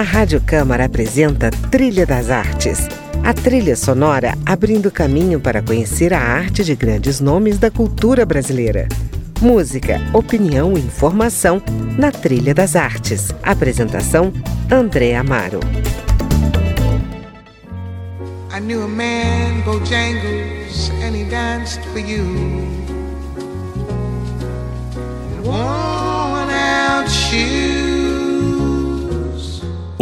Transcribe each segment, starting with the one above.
A Rádio Câmara apresenta Trilha das Artes. A trilha sonora abrindo caminho para conhecer a arte de grandes nomes da cultura brasileira. Música, opinião e informação na Trilha das Artes. Apresentação: André Amaro. I knew a man, Bojangles, and he danced for you. Worn out shoes.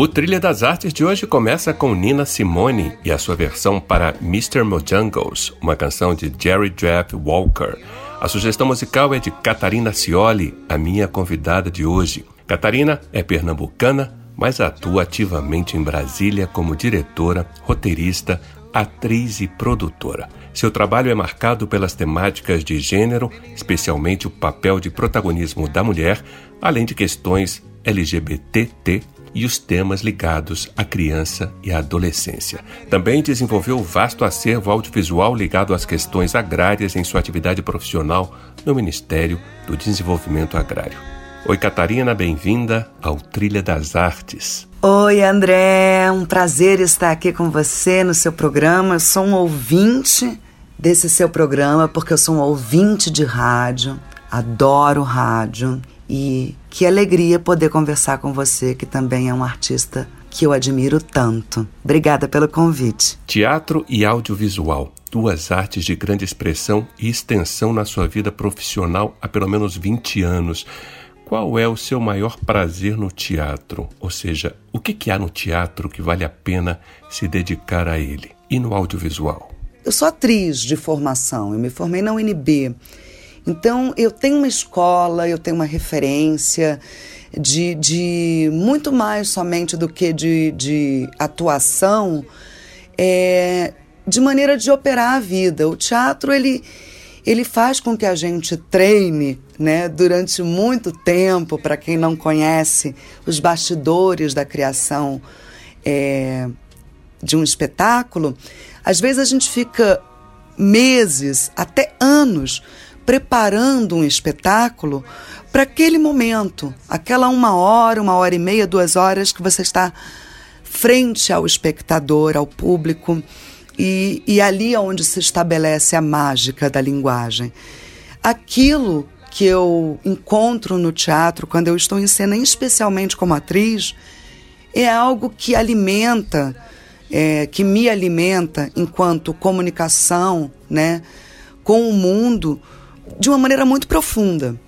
O Trilha das Artes de hoje começa com Nina Simone e a sua versão para Mr. Mojangles, uma canção de Jerry Jeff Walker. A sugestão musical é de Catarina Cioli, a minha convidada de hoje. Catarina é pernambucana, mas atua ativamente em Brasília como diretora, roteirista, atriz e produtora. Seu trabalho é marcado pelas temáticas de gênero, especialmente o papel de protagonismo da mulher, além de questões LGBTT e os temas ligados à criança e à adolescência. Também desenvolveu vasto acervo audiovisual ligado às questões agrárias em sua atividade profissional no Ministério do Desenvolvimento Agrário. Oi, Catarina, bem-vinda ao Trilha das Artes. Oi, André, um prazer estar aqui com você no seu programa. Eu sou um ouvinte desse seu programa porque eu sou um ouvinte de rádio, adoro rádio e que alegria poder conversar com você, que também é um artista que eu admiro tanto. Obrigada pelo convite. Teatro e audiovisual duas artes de grande expressão e extensão na sua vida profissional há pelo menos 20 anos. Qual é o seu maior prazer no teatro? Ou seja, o que, que há no teatro que vale a pena se dedicar a ele? E no audiovisual? Eu sou atriz de formação, eu me formei na UNB. Então, eu tenho uma escola, eu tenho uma referência de, de muito mais somente do que de, de atuação, é, de maneira de operar a vida. O teatro, ele ele faz com que a gente treine né, durante muito tempo, para quem não conhece os bastidores da criação é, de um espetáculo, às vezes a gente fica meses, até anos, preparando um espetáculo para aquele momento, aquela uma hora, uma hora e meia, duas horas que você está frente ao espectador, ao público e, e ali é onde se estabelece a mágica da linguagem. Aquilo que eu encontro no teatro quando eu estou em cena, especialmente como atriz, é algo que alimenta, é, que me alimenta enquanto comunicação, né, com o mundo de uma maneira muito profunda.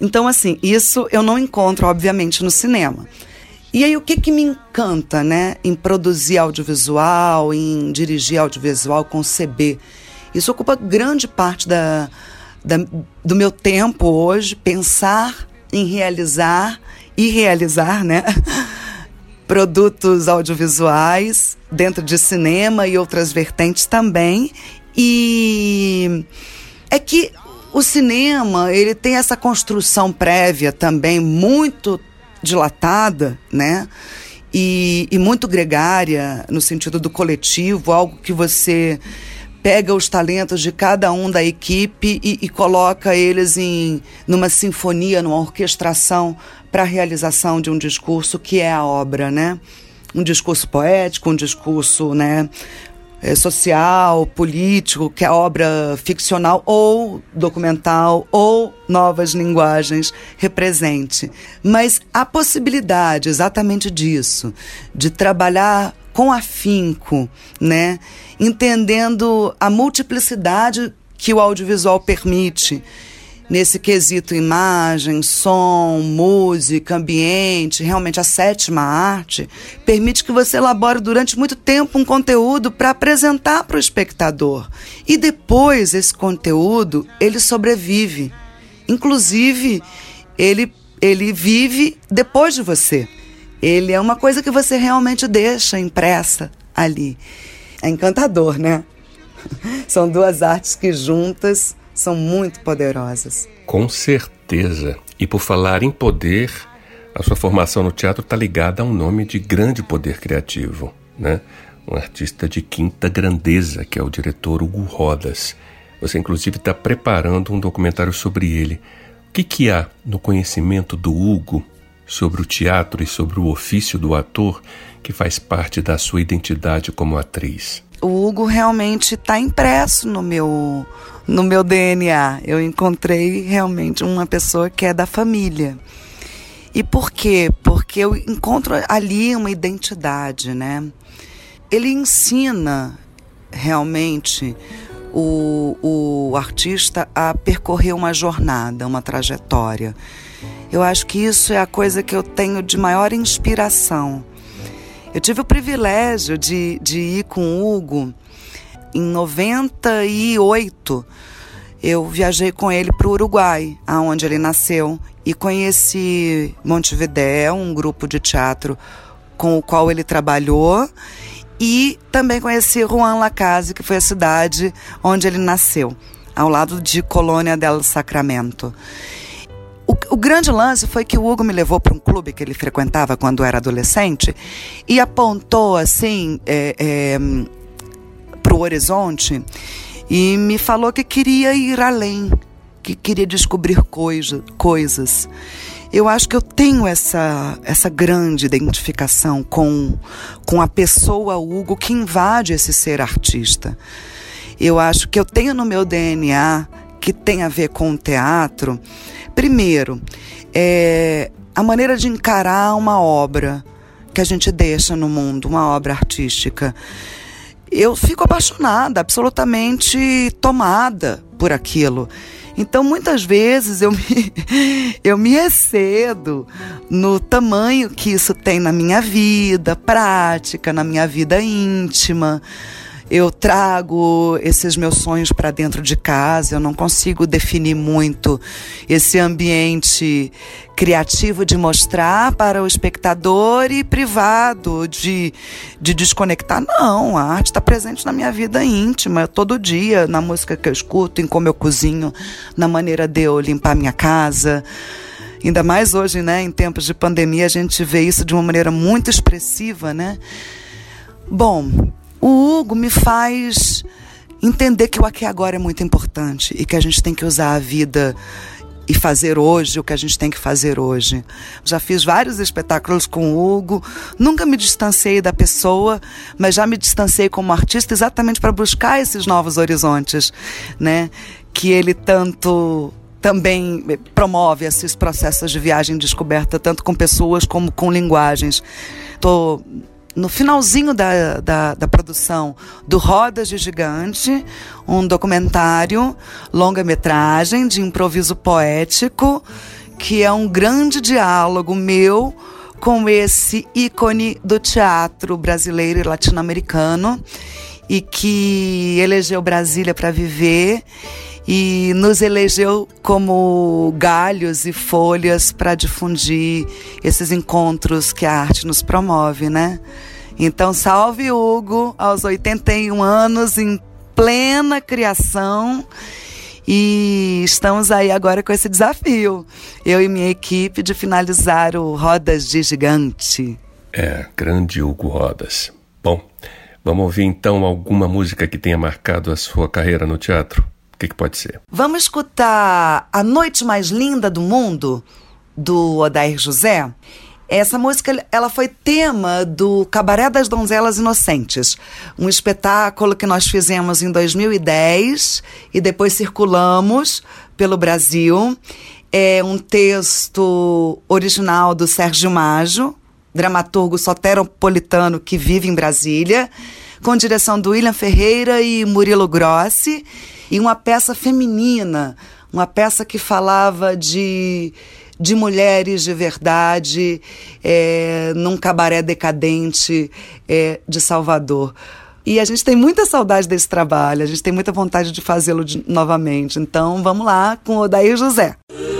Então, assim, isso eu não encontro, obviamente, no cinema. E aí, o que, que me encanta, né, em produzir audiovisual, em dirigir audiovisual, conceber? Isso ocupa grande parte da, da, do meu tempo hoje, pensar em realizar e realizar, né? Produtos audiovisuais dentro de cinema e outras vertentes também. E é que o cinema, ele tem essa construção prévia também muito dilatada, né? E, e muito gregária, no sentido do coletivo, algo que você pega os talentos de cada um da equipe e, e coloca eles em numa sinfonia, numa orquestração para a realização de um discurso que é a obra, né? Um discurso poético, um discurso, né, é, social, político, que é obra ficcional ou documental ou novas linguagens represente. Mas a possibilidade exatamente disso, de trabalhar com afinco, né? entendendo a multiplicidade que o audiovisual permite nesse quesito imagem, som, música, ambiente, realmente a sétima arte, permite que você elabore durante muito tempo um conteúdo para apresentar para o espectador. E depois esse conteúdo, ele sobrevive. Inclusive, ele ele vive depois de você. Ele é uma coisa que você realmente deixa impressa ali. É encantador, né? São duas artes que juntas são muito poderosas. Com certeza. E por falar em poder, a sua formação no teatro está ligada a um nome de grande poder criativo, né? Um artista de quinta grandeza, que é o diretor Hugo Rodas. Você, inclusive, está preparando um documentário sobre ele. O que, que há no conhecimento do Hugo sobre o teatro e sobre o ofício do ator que faz parte da sua identidade como atriz? O Hugo realmente está impresso no meu no meu DNA. Eu encontrei realmente uma pessoa que é da família. E por quê? Porque eu encontro ali uma identidade, né? Ele ensina realmente o, o artista a percorrer uma jornada, uma trajetória. Eu acho que isso é a coisa que eu tenho de maior inspiração. Eu tive o privilégio de, de ir com o Hugo em 98. Eu viajei com ele para o Uruguai, aonde ele nasceu, e conheci Montevidéu, um grupo de teatro com o qual ele trabalhou, e também conheci Juan Lacase, que foi a cidade onde ele nasceu, ao lado de Colônia del Sacramento. O, grande lance foi que o Hugo me levou para um clube que ele frequentava quando era adolescente e apontou assim é, é, para o horizonte e me falou que queria ir além, que queria descobrir coisa, coisas. Eu acho que eu tenho essa, essa grande identificação com, com a pessoa Hugo que invade esse ser artista. Eu acho que eu tenho no meu DNA, que tem a ver com o teatro, primeiro, é, a maneira de encarar uma obra que a gente deixa no mundo, uma obra artística eu fico apaixonada, absolutamente tomada por aquilo. Então, muitas vezes eu me, eu me excedo no tamanho que isso tem na minha vida prática, na minha vida íntima eu trago esses meus sonhos para dentro de casa, eu não consigo definir muito esse ambiente criativo de mostrar para o espectador e privado de, de desconectar. Não, a arte está presente na minha vida íntima, todo dia, na música que eu escuto, em como eu cozinho, na maneira de eu limpar minha casa. Ainda mais hoje, né, em tempos de pandemia, a gente vê isso de uma maneira muito expressiva, né? Bom, o Hugo me faz entender que o aqui e agora é muito importante e que a gente tem que usar a vida e fazer hoje o que a gente tem que fazer hoje. Já fiz vários espetáculos com o Hugo, nunca me distanciei da pessoa, mas já me distanciei como artista exatamente para buscar esses novos horizontes, né? Que ele tanto também promove esses processos de viagem e descoberta, tanto com pessoas como com linguagens. Estou no finalzinho da, da, da, produção do Rodas de Gigante, um documentário, longa-metragem de improviso poético, que é um grande diálogo meu com esse ícone do teatro brasileiro e latino-americano e que elegeu Brasília para viver e nos elegeu como galhos e folhas para difundir esses encontros que a arte nos promove, né? Então, salve Hugo, aos 81 anos, em plena criação. E estamos aí agora com esse desafio, eu e minha equipe, de finalizar o Rodas de Gigante. É, grande Hugo Rodas. Bom, vamos ouvir então alguma música que tenha marcado a sua carreira no teatro? O que, que pode ser? Vamos escutar A Noite Mais Linda do Mundo, do Odair José. Essa música ela foi tema do Cabaré das Donzelas Inocentes, um espetáculo que nós fizemos em 2010 e depois circulamos pelo Brasil. É um texto original do Sérgio Maggio, dramaturgo soteropolitano que vive em Brasília, com direção do William Ferreira e Murilo Grossi e uma peça feminina, uma peça que falava de, de mulheres de verdade é, num cabaré decadente é, de Salvador. E a gente tem muita saudade desse trabalho, a gente tem muita vontade de fazê-lo novamente. Então vamos lá com o Odair José. fazer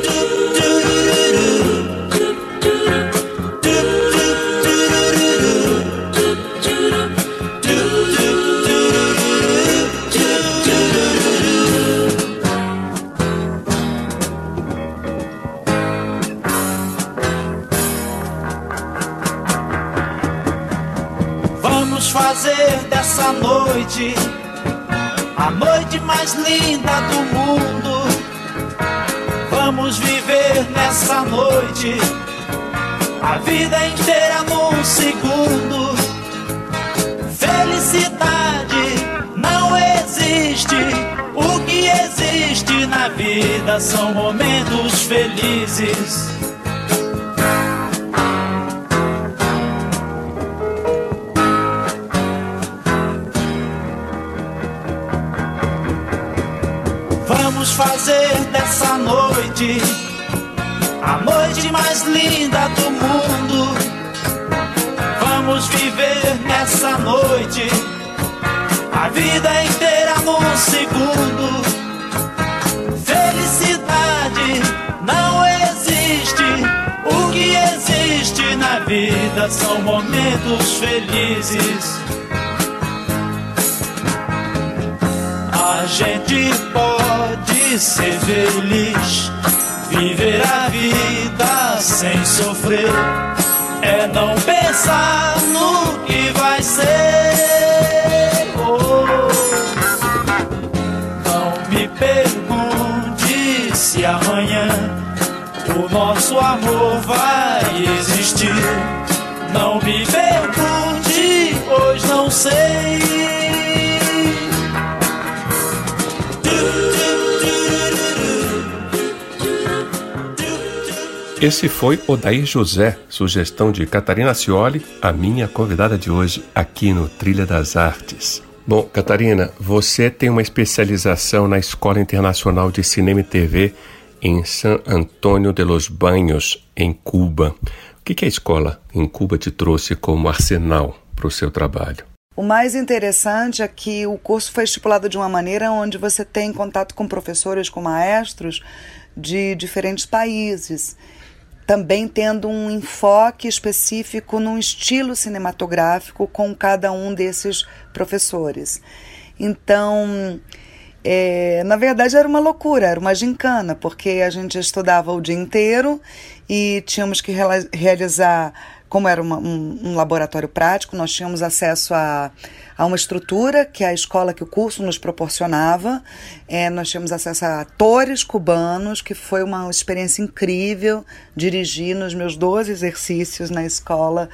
dessa noite a noite mais linda do mundo. Vamos viver nessa noite a vida inteira num segundo. Felicidade não existe. O que existe na vida são momentos felizes. Fazer dessa noite a noite mais linda do mundo. Vamos viver nessa noite a vida inteira num segundo. Felicidade não existe. O que existe na vida são momentos felizes. A gente pode ser feliz Viver a vida sem sofrer é não pensar no que vai ser. Oh, não me pergunte se amanhã o nosso amor vai existir. Não me pergunte, pois não sei. Esse foi Odair José, sugestão de Catarina Cioli, a minha convidada de hoje aqui no Trilha das Artes. Bom, Catarina, você tem uma especialização na Escola Internacional de Cinema e TV em San Antônio de los Banhos, em Cuba. O que, que a escola em Cuba te trouxe como arsenal para o seu trabalho? O mais interessante é que o curso foi estipulado de uma maneira onde você tem contato com professores, com maestros de diferentes países também tendo um enfoque específico num estilo cinematográfico com cada um desses professores. Então, é, na verdade era uma loucura, era uma gincana, porque a gente estudava o dia inteiro e tínhamos que realizar como era uma, um, um, laboratório prático, nós tínhamos acesso a, a uma estrutura que a escola, que o curso nos proporcionava. É, nós tínhamos acesso a atores cubanos, que foi uma experiência incrível dirigir nos meus 12 exercícios na escola.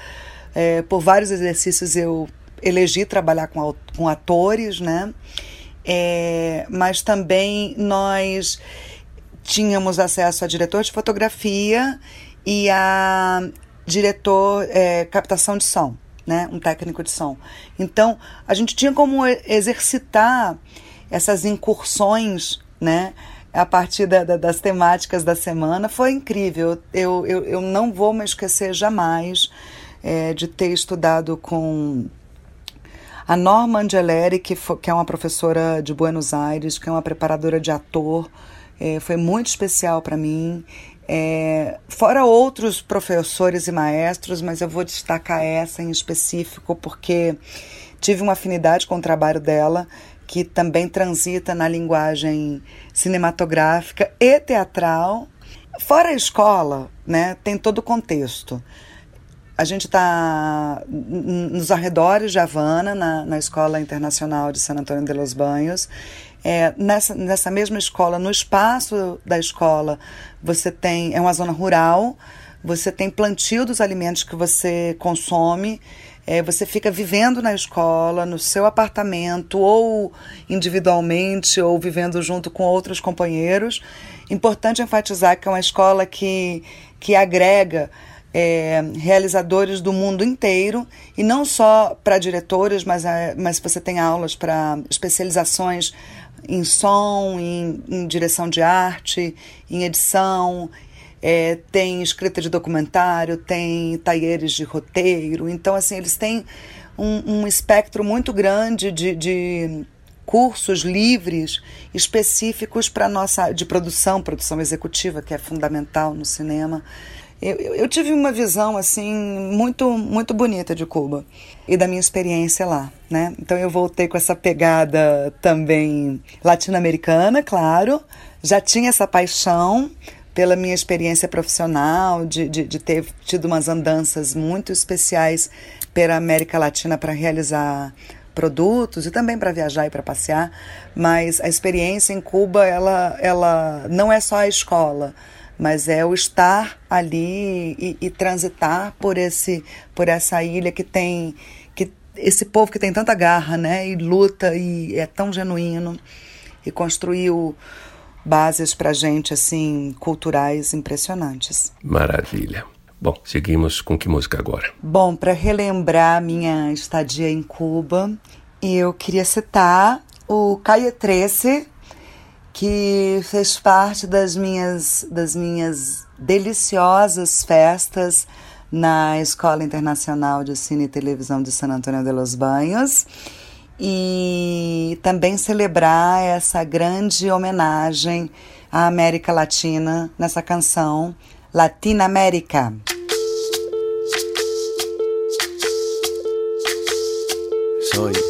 É, por vários exercícios eu elegi trabalhar com, com atores, né? É, mas também nós tínhamos acesso a diretor de fotografia e a diretor é, captação de som, né? Um técnico de som. Então, a gente tinha como exercitar essas incursões, né? A partir da, da, das temáticas da semana. Foi incrível. Eu, eu, eu não vou me esquecer jamais é, de ter estudado com a Norma Angeleri, que, foi, que é uma professora de Buenos Aires, que é uma preparadora de ator. É, foi muito especial para mim. É, fora outros professores e maestros, mas eu vou destacar essa em específico porque tive uma afinidade com o trabalho dela, que também transita na linguagem cinematográfica e teatral. Fora a escola, né, tem todo o contexto. A gente está nos arredores de Havana, na, na Escola Internacional de San Antônio de los Banhos, é, nessa, nessa mesma escola, no espaço da escola, você tem. É uma zona rural, você tem plantio dos alimentos que você consome. É, você fica vivendo na escola, no seu apartamento, ou individualmente, ou vivendo junto com outros companheiros. Importante enfatizar que é uma escola que, que agrega é, realizadores do mundo inteiro, e não só para diretores, mas, é, mas você tem aulas para especializações em som, em, em direção de arte, em edição, é, tem escrita de documentário, tem talheres de roteiro. Então, assim, eles têm um, um espectro muito grande de, de cursos livres específicos para nossa de produção, produção executiva, que é fundamental no cinema. Eu, eu, tive uma visão assim muito muito bonita de Cuba e da minha experiência lá, né? Então eu voltei com essa pegada também latino-americana, claro. Já tinha essa paixão pela minha experiência profissional, de, de, de ter tido umas andanças muito especiais pela América Latina para realizar produtos e também para viajar e para passear, mas a experiência em Cuba ela ela não é só a escola, mas é o estar ali e, e, transitar por esse por essa ilha que tem que esse povo que tem tanta garra, né, e luta e é tão genuíno e construiu bases para gente assim culturais impressionantes. Maravilha. Bom, seguimos com que música agora? Bom, para relembrar minha estadia em Cuba, eu queria citar o 13, que fez parte das minhas, das minhas deliciosas festas na Escola Internacional de Cine e Televisão de San Antônio de los Banhos e também celebrar essa grande homenagem à América Latina nessa canção Latina América. Soy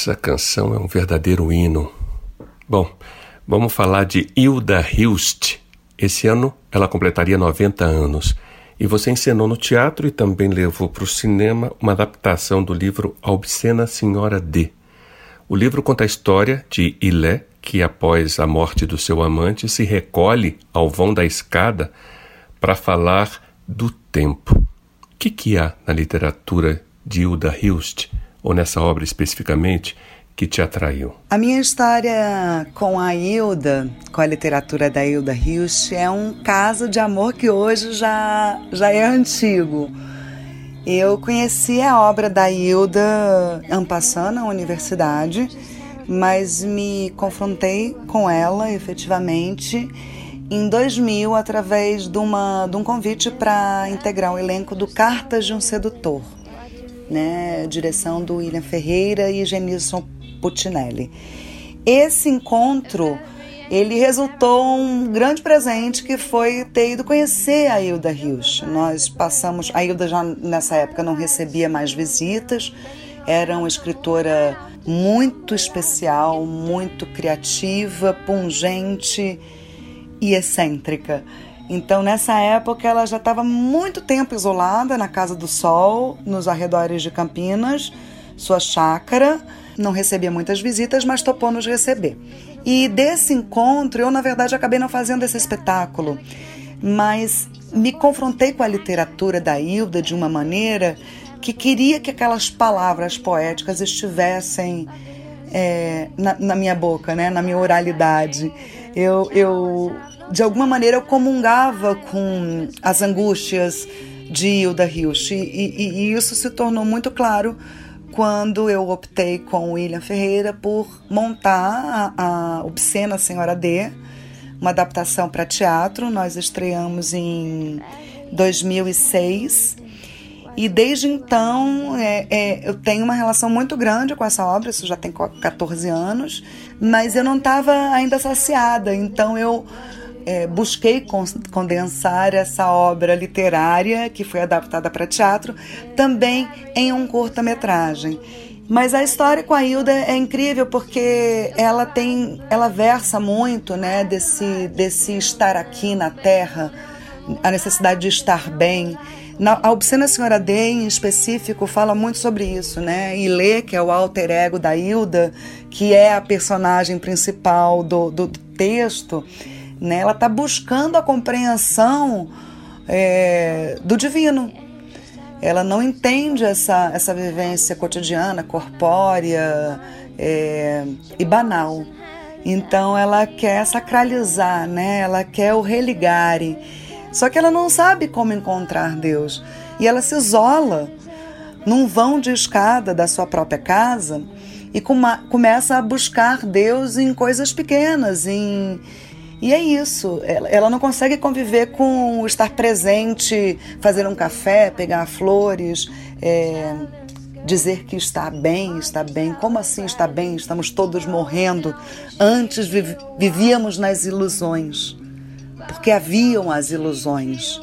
Essa canção é um verdadeiro hino. Bom, vamos falar de Hilda Hilst. Esse ano ela completaria 90 anos. E você encenou no teatro e também levou para o cinema uma adaptação do livro A Obscena Senhora D. O livro conta a história de Ilé, que após a morte do seu amante se recolhe ao vão da escada para falar do tempo. O que, que há na literatura de Hilda Hilst, ou nessa obra especificamente, que te atraiu? A minha história com a Hilda, com a literatura da Hilda Hilst, é um caso de amor que hoje já, já é antigo. Eu conheci a obra da Hilda Ampassan na universidade, mas me confrontei com ela efetivamente em 2000 através de, uma, de um convite para integrar o elenco do Cartas de um Sedutor, né? direção do William Ferreira e Genilson Putinelli. Esse encontro ele resultou um grande presente que foi ter ido conhecer a Hilda Rios. Nós passamos, a Hilda já nessa época não recebia mais visitas, era uma escritora muito especial, muito criativa, pungente e excêntrica. Então, nessa época, ela já estava muito tempo isolada na Casa do Sol, nos arredores de Campinas, sua chácara não recebia muitas visitas, mas topou nos receber. E desse encontro, eu na verdade acabei não fazendo esse espetáculo, mas me confrontei com a literatura da Hilda de uma maneira que queria que aquelas palavras poéticas estivessem é, na, na, minha boca, né, na minha oralidade. Eu, eu, de alguma maneira, eu comungava com as angústias de Hilda Hilst, e, e, e isso se tornou muito claro quando eu optei com William Ferreira por montar a, a Obscena Senhora D, uma adaptação para teatro. Nós estreamos em 2006 e desde então é, é, eu tenho uma relação muito grande com essa obra, isso já tem 14 anos, mas eu não estava ainda saciada, então eu é, busquei condensar essa obra literária, que foi adaptada para teatro, também em um curta-metragem. Mas a história com a Hilda é incrível porque ela tem, ela versa muito, né, desse desse estar aqui na Terra, a necessidade de estar bem. Na, a Obscena Senhora D, em específico, fala muito sobre isso, né? Ilê, que é o alter ego da Hilda, que é a personagem principal do, do texto, né? Ela está buscando a compreensão é, do divino. Ela não entende essa, essa vivência cotidiana, corpórea é, e banal. Então ela quer sacralizar, né? ela quer o religare. Só que ela não sabe como encontrar Deus. E ela se isola num vão de escada da sua própria casa e começa a buscar Deus em coisas pequenas, em, e é isso, ela, não consegue conviver com estar presente, fazer um café, pegar flores, é, dizer que está bem, está bem. Como assim está bem? Estamos todos morrendo. Antes vivíamos nas ilusões, porque haviam as ilusões.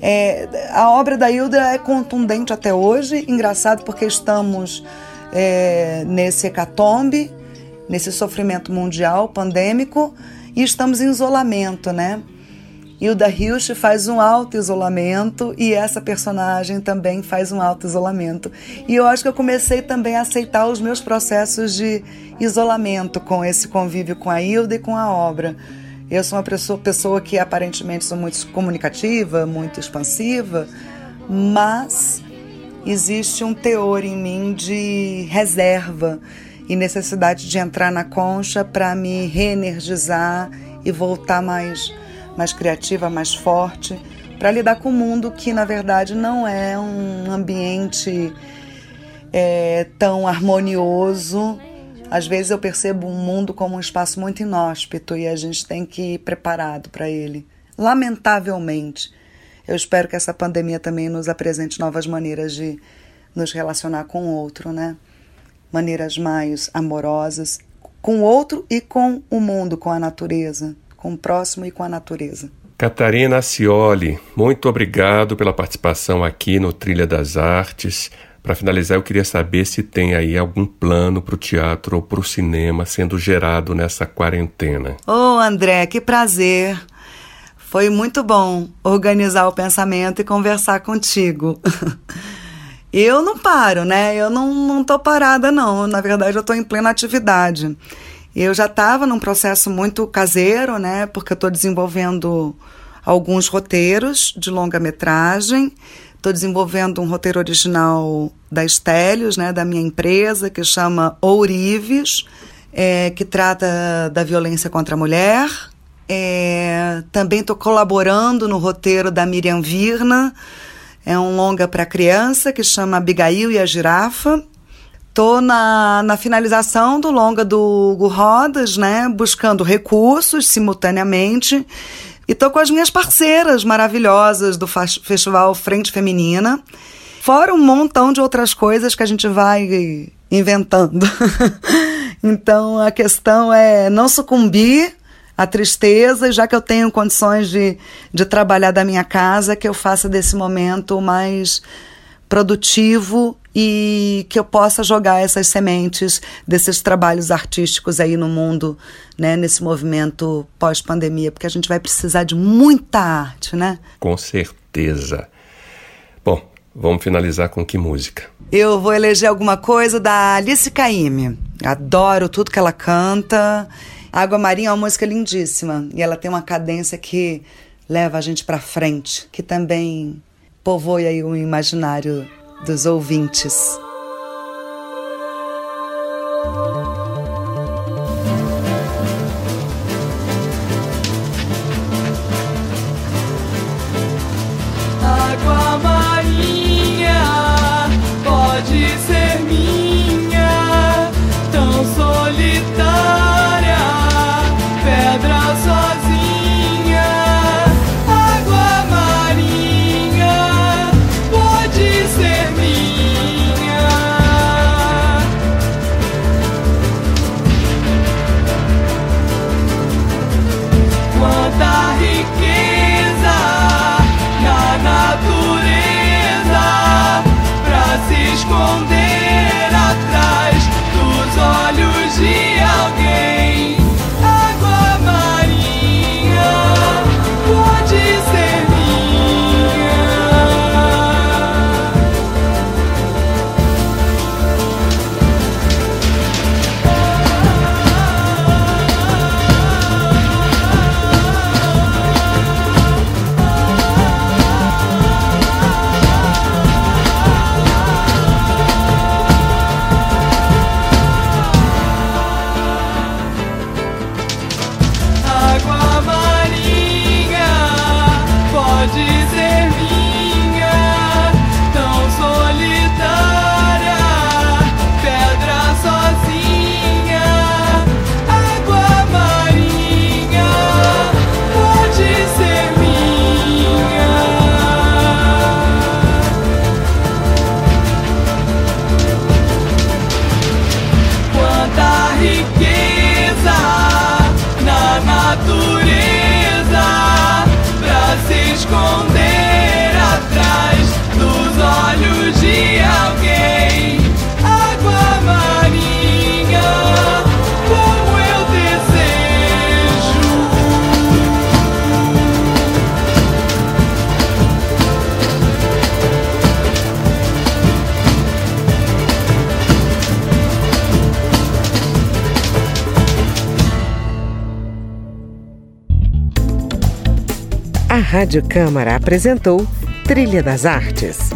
É, a obra da Hilda é contundente até hoje, engraçado porque estamos é, nesse hecatombe, nesse sofrimento mundial pandêmico, e estamos em isolamento, né? Hilda Hilst faz um auto-isolamento e essa personagem também faz um auto-isolamento. E eu acho que eu comecei também a aceitar os meus processos de isolamento com esse convívio com a Hilda e com a obra. Eu sou uma pessoa, pessoa que aparentemente sou muito comunicativa, muito expansiva, mas existe um teor em mim de reserva, e necessidade de entrar na concha para me reenergizar e voltar mais, mais criativa, mais forte, para lidar com o mundo que, na verdade, não é um ambiente é, tão harmonioso. Às vezes eu percebo um mundo como um espaço muito inóspito e a gente tem que ir preparado para ele. Lamentavelmente, eu espero que essa pandemia também nos apresente novas maneiras de nos relacionar com o outro, né? Maneiras mais amorosas com o outro e com o mundo, com a natureza, com o próximo e com a natureza. Catarina Cioli, muito obrigado pela participação aqui no Trilha das Artes. Para finalizar, eu queria saber se tem aí algum plano para o teatro ou para o cinema sendo gerado nessa quarentena. Ô, oh, André, que prazer. Foi muito bom organizar o pensamento e conversar contigo. eu não paro, né? Eu não, não tô parada, não. Na verdade, eu estou em plena atividade. Eu já estava num processo muito caseiro, né? Porque eu estou desenvolvendo alguns roteiros de longa-metragem. Estou desenvolvendo um roteiro original da Estélios, né, da minha empresa, que chama Ourives, é, que trata da violência contra a mulher. É, também estou colaborando no roteiro da Miriam Virna, é um longa para criança que chama Abigail e a Girafa. Estou na, na finalização do longa do Hugo Rodas, né, buscando recursos simultaneamente. E estou com as minhas parceiras maravilhosas do Festival Frente Feminina, fora um montão de outras coisas que a gente vai inventando. então a questão é não sucumbir à tristeza, já que eu tenho condições de, de trabalhar da minha casa, que eu faça desse momento mais produtivo e que eu possa jogar essas sementes desses trabalhos artísticos aí no mundo, né, nesse movimento pós-pandemia, porque a gente vai precisar de muita arte, né? Com certeza. Vamos finalizar com que música? Eu vou eleger alguma coisa da Alice Caymmi. Adoro tudo que ela canta. Água Marinha é uma música lindíssima e ela tem uma cadência que leva a gente para frente, que também povoe aí o imaginário dos ouvintes. Rádio Câmara apresentou Trilha das Artes.